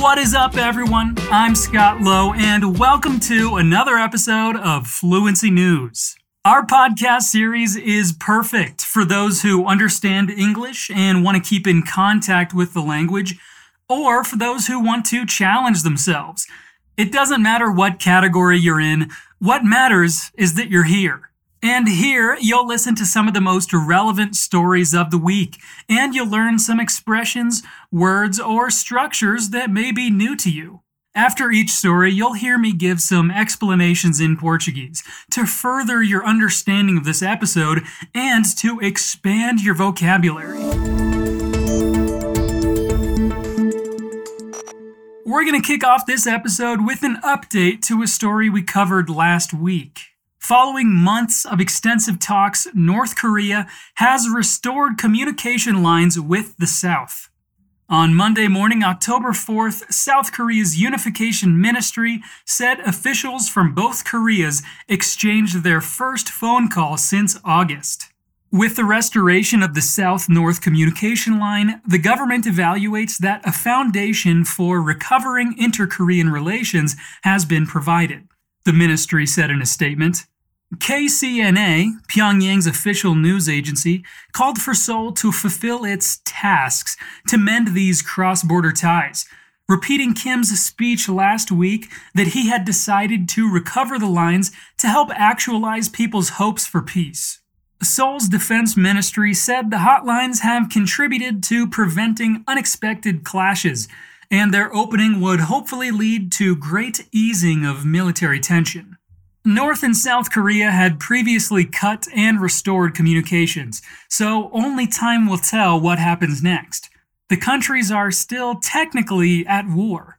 What is up, everyone? I'm Scott Lowe, and welcome to another episode of Fluency News. Our podcast series is perfect for those who understand English and want to keep in contact with the language, or for those who want to challenge themselves. It doesn't matter what category you're in, what matters is that you're here. And here, you'll listen to some of the most relevant stories of the week, and you'll learn some expressions, words, or structures that may be new to you. After each story, you'll hear me give some explanations in Portuguese to further your understanding of this episode and to expand your vocabulary. We're going to kick off this episode with an update to a story we covered last week. Following months of extensive talks, North Korea has restored communication lines with the South. On Monday morning, October 4th, South Korea's Unification Ministry said officials from both Koreas exchanged their first phone call since August. With the restoration of the South North communication line, the government evaluates that a foundation for recovering inter Korean relations has been provided. The ministry said in a statement KCNA, Pyongyang's official news agency, called for Seoul to fulfill its tasks to mend these cross border ties, repeating Kim's speech last week that he had decided to recover the lines to help actualize people's hopes for peace. Seoul's defense ministry said the hotlines have contributed to preventing unexpected clashes, and their opening would hopefully lead to great easing of military tension. North and South Korea had previously cut and restored communications, so only time will tell what happens next. The countries are still technically at war.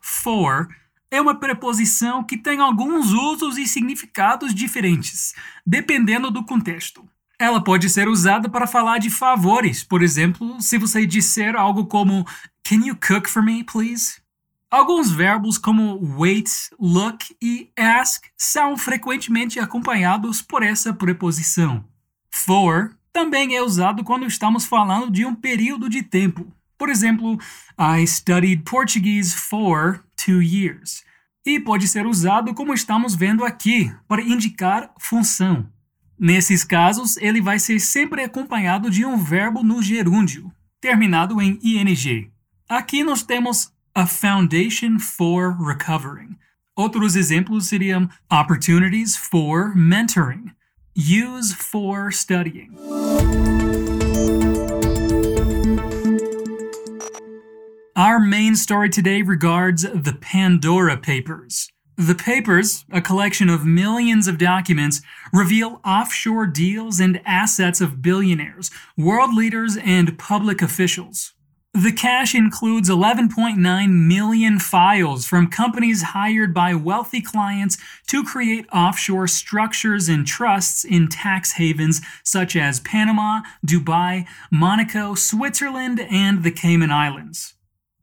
4. é uma preposição que tem alguns usos e significados diferentes, dependendo do contexto. Ela pode ser usada para falar de favores, por exemplo, se você disser algo como Can you cook for me, please? Alguns verbos como wait, look e ask são frequentemente acompanhados por essa preposição. For também é usado quando estamos falando de um período de tempo. Por exemplo, I studied Portuguese for two years. E pode ser usado como estamos vendo aqui, para indicar função. Nesses casos, ele vai ser sempre acompanhado de um verbo no gerúndio, terminado em ing. Aqui nós temos a foundation for recovering. Outros exemplos seriam opportunities for mentoring, use for studying. Our main story today regards the Pandora Papers. The papers, a collection of millions of documents, reveal offshore deals and assets of billionaires, world leaders, and public officials. The cache includes 11.9 million files from companies hired by wealthy clients to create offshore structures and trusts in tax havens such as Panama, Dubai, Monaco, Switzerland, and the Cayman Islands.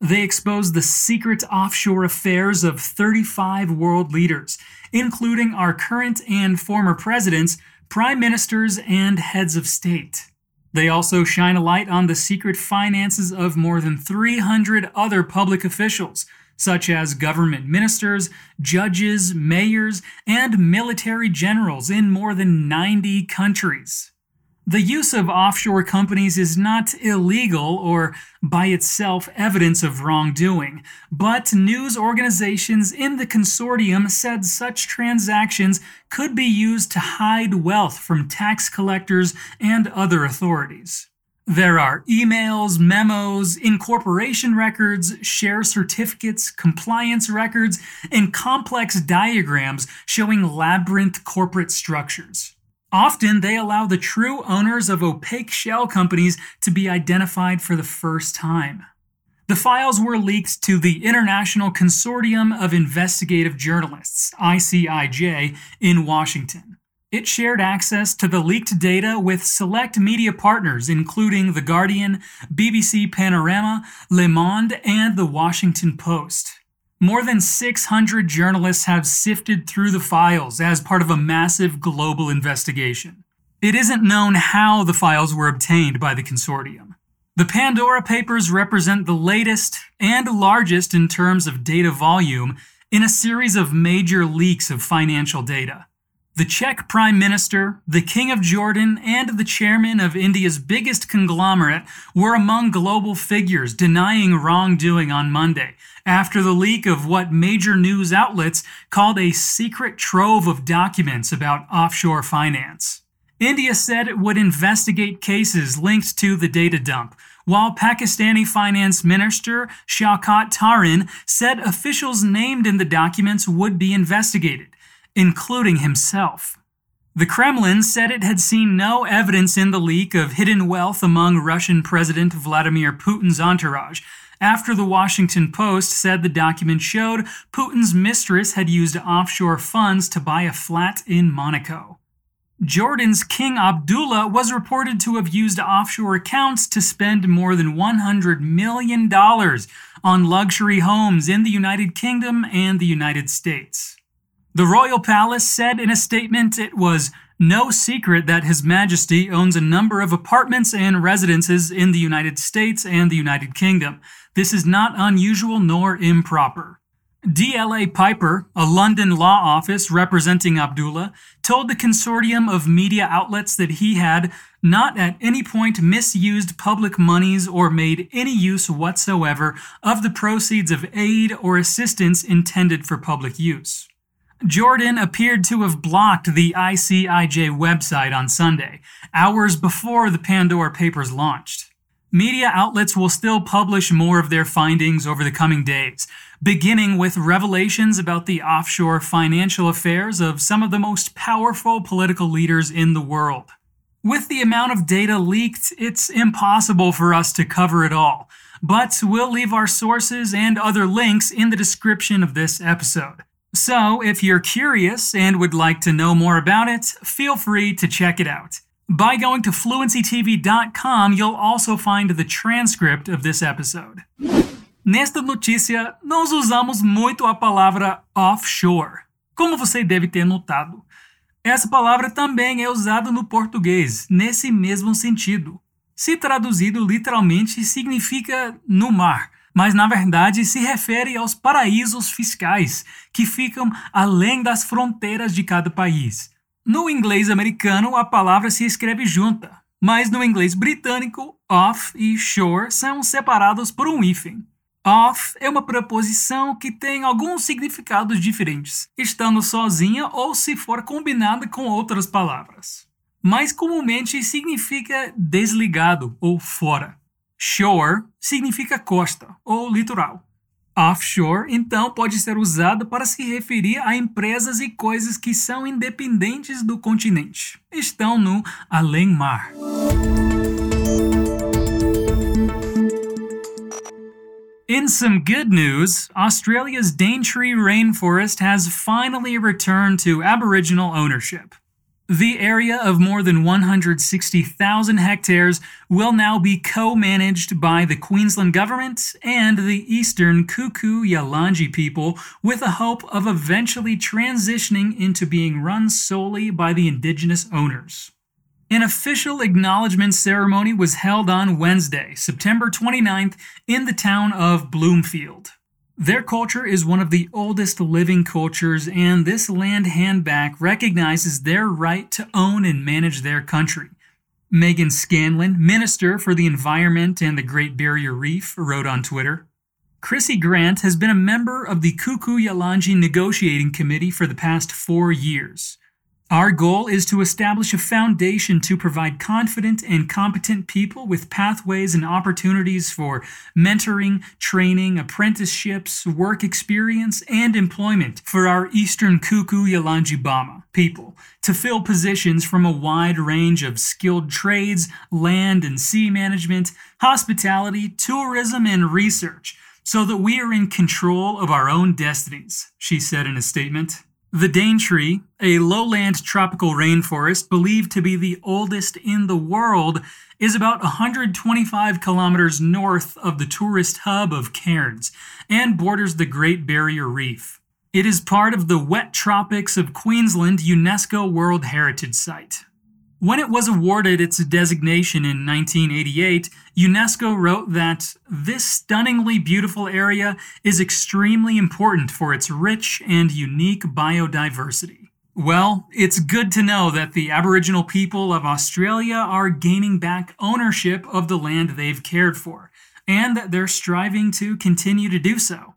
They expose the secret offshore affairs of 35 world leaders, including our current and former presidents, prime ministers, and heads of state. They also shine a light on the secret finances of more than 300 other public officials, such as government ministers, judges, mayors, and military generals in more than 90 countries. The use of offshore companies is not illegal or by itself evidence of wrongdoing, but news organizations in the consortium said such transactions could be used to hide wealth from tax collectors and other authorities. There are emails, memos, incorporation records, share certificates, compliance records, and complex diagrams showing labyrinth corporate structures. Often, they allow the true owners of opaque shell companies to be identified for the first time. The files were leaked to the International Consortium of Investigative Journalists, ICIJ, in Washington. It shared access to the leaked data with select media partners, including The Guardian, BBC Panorama, Le Monde, and The Washington Post. More than 600 journalists have sifted through the files as part of a massive global investigation. It isn't known how the files were obtained by the consortium. The Pandora Papers represent the latest and largest in terms of data volume in a series of major leaks of financial data. The Czech Prime Minister, the King of Jordan, and the chairman of India's biggest conglomerate were among global figures denying wrongdoing on Monday after the leak of what major news outlets called a secret trove of documents about offshore finance. India said it would investigate cases linked to the data dump, while Pakistani Finance Minister Shaukat Tarin said officials named in the documents would be investigated including himself. The Kremlin said it had seen no evidence in the leak of hidden wealth among Russian President Vladimir Putin's entourage, after the Washington Post said the document showed Putin's mistress had used offshore funds to buy a flat in Monaco. Jordan's King Abdullah was reported to have used offshore accounts to spend more than $100 million on luxury homes in the United Kingdom and the United States. The royal palace said in a statement it was no secret that His Majesty owns a number of apartments and residences in the United States and the United Kingdom. This is not unusual nor improper. DLA Piper, a London law office representing Abdullah, told the consortium of media outlets that he had not at any point misused public monies or made any use whatsoever of the proceeds of aid or assistance intended for public use. Jordan appeared to have blocked the ICIJ website on Sunday, hours before the Pandora Papers launched. Media outlets will still publish more of their findings over the coming days, beginning with revelations about the offshore financial affairs of some of the most powerful political leaders in the world. With the amount of data leaked, it's impossible for us to cover it all, but we'll leave our sources and other links in the description of this episode. So, if you're curious and would like to know more about it, feel free to check it out. By going to fluencytv.com, you'll also find the transcript of this episode. Nesta notícia, nós usamos muito a palavra offshore, como você deve ter notado. Essa palavra também é usada no português, nesse mesmo sentido. Se traduzido literalmente, significa no mar mas na verdade se refere aos paraísos fiscais que ficam além das fronteiras de cada país. No inglês americano, a palavra se escreve junta, mas no inglês britânico, off e shore são separados por um hífen. Off é uma preposição que tem alguns significados diferentes, estando sozinha ou se for combinada com outras palavras. Mais comumente significa desligado ou fora. Shore significa costa ou litoral. Offshore, então, pode ser usado para se referir a empresas e coisas que são independentes do continente. Estão no além-mar. In some good news, Australia's Daintree rainforest has finally returned to Aboriginal ownership. The area of more than 160,000 hectares will now be co managed by the Queensland Government and the Eastern Kuku Yalanji people, with a hope of eventually transitioning into being run solely by the Indigenous owners. An official acknowledgement ceremony was held on Wednesday, September 29th, in the town of Bloomfield. Their culture is one of the oldest living cultures, and this land handback recognizes their right to own and manage their country. Meaghan Scanlon, Minister for the Environment and the Great Barrier Reef, wrote on Twitter Chrissy Grant has been a member of the Kuku Yalanji Negotiating Committee for the past four years. Our goal is to establish a foundation to provide confident and competent people with pathways and opportunities for mentoring, training, apprenticeships, work experience, and employment for our Eastern Kuku Yalanji Bama people to fill positions from a wide range of skilled trades, land and sea management, hospitality, tourism, and research so that we are in control of our own destinies, she said in a statement. The Daintree, a lowland tropical rainforest believed to be the oldest in the world, is about 125 kilometers north of the tourist hub of Cairns and borders the Great Barrier Reef. It is part of the wet tropics of Queensland UNESCO World Heritage Site. When it was awarded its designation in 1988, UNESCO wrote that this stunningly beautiful area is extremely important for its rich and unique biodiversity. Well, it's good to know that the Aboriginal people of Australia are gaining back ownership of the land they've cared for, and that they're striving to continue to do so.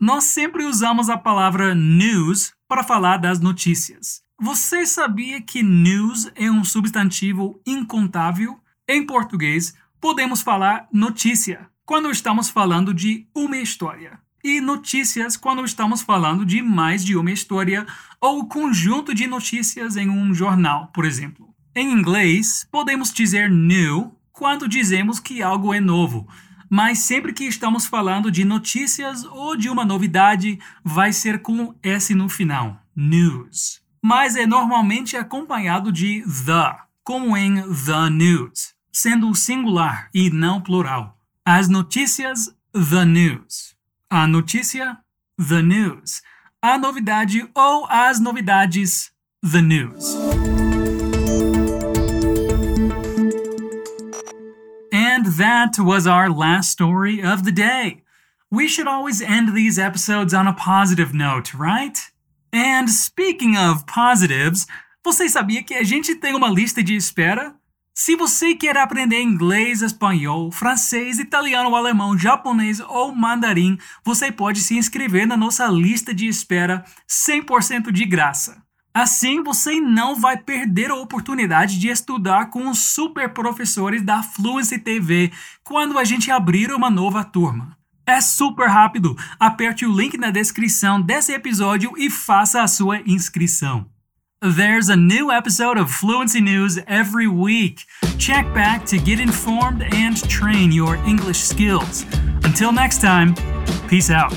Nós sempre usamos a palavra news para falar das notícias. Você sabia que news é um substantivo incontável? Em português, podemos falar notícia quando estamos falando de uma história, e notícias quando estamos falando de mais de uma história ou conjunto de notícias em um jornal, por exemplo. Em inglês, podemos dizer new quando dizemos que algo é novo, mas sempre que estamos falando de notícias ou de uma novidade, vai ser com S no final, news mas é normalmente acompanhado de the, como em the news, sendo singular e não plural. As notícias, the news. A notícia, the news. A novidade ou as novidades, the news. And that was our last story of the day. We should always end these episodes on a positive note, right? And speaking of positives, você sabia que a gente tem uma lista de espera? Se você quer aprender inglês, espanhol, francês, italiano, alemão, japonês ou mandarim, você pode se inscrever na nossa lista de espera 100% de graça. Assim, você não vai perder a oportunidade de estudar com os super professores da Fluency TV quando a gente abrir uma nova turma. É super rápido. Aperte o link na descrição desse episódio e faça a sua inscrição. There's a new episode of Fluency News every week. Check back to get informed and train your English skills. Until next time, peace out.